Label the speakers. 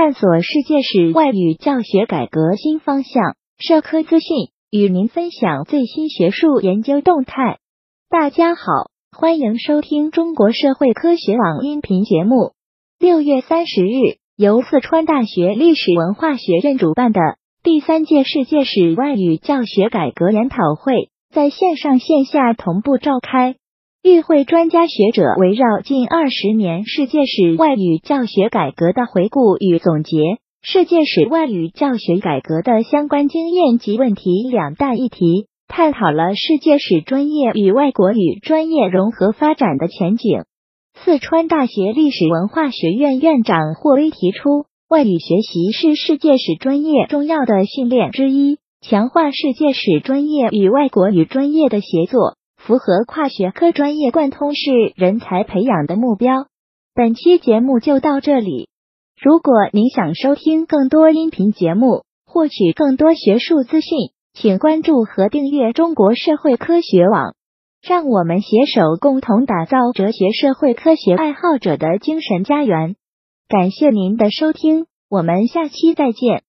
Speaker 1: 探索世界史外语教学改革新方向，社科资讯与您分享最新学术研究动态。大家好，欢迎收听中国社会科学网音频节目。六月三十日，由四川大学历史文化学院主办的第三届世界史外语教学改革研讨会在线上线下同步召开。与会专家学者围绕近二十年世界史外语教学改革的回顾与总结，世界史外语教学改革的相关经验及问题两大议题，探讨了世界史专业与外国语专业融合发展的前景。四川大学历史文化学院院长霍威提出，外语学习是世界史专业重要的训练之一，强化世界史专业与外国语专业的协作。符合跨学科专业贯通式人才培养的目标。本期节目就到这里。如果您想收听更多音频节目，获取更多学术资讯，请关注和订阅中国社会科学网。让我们携手共同打造哲学社会科学爱好者的精神家园。感谢您的收听，我们下期再见。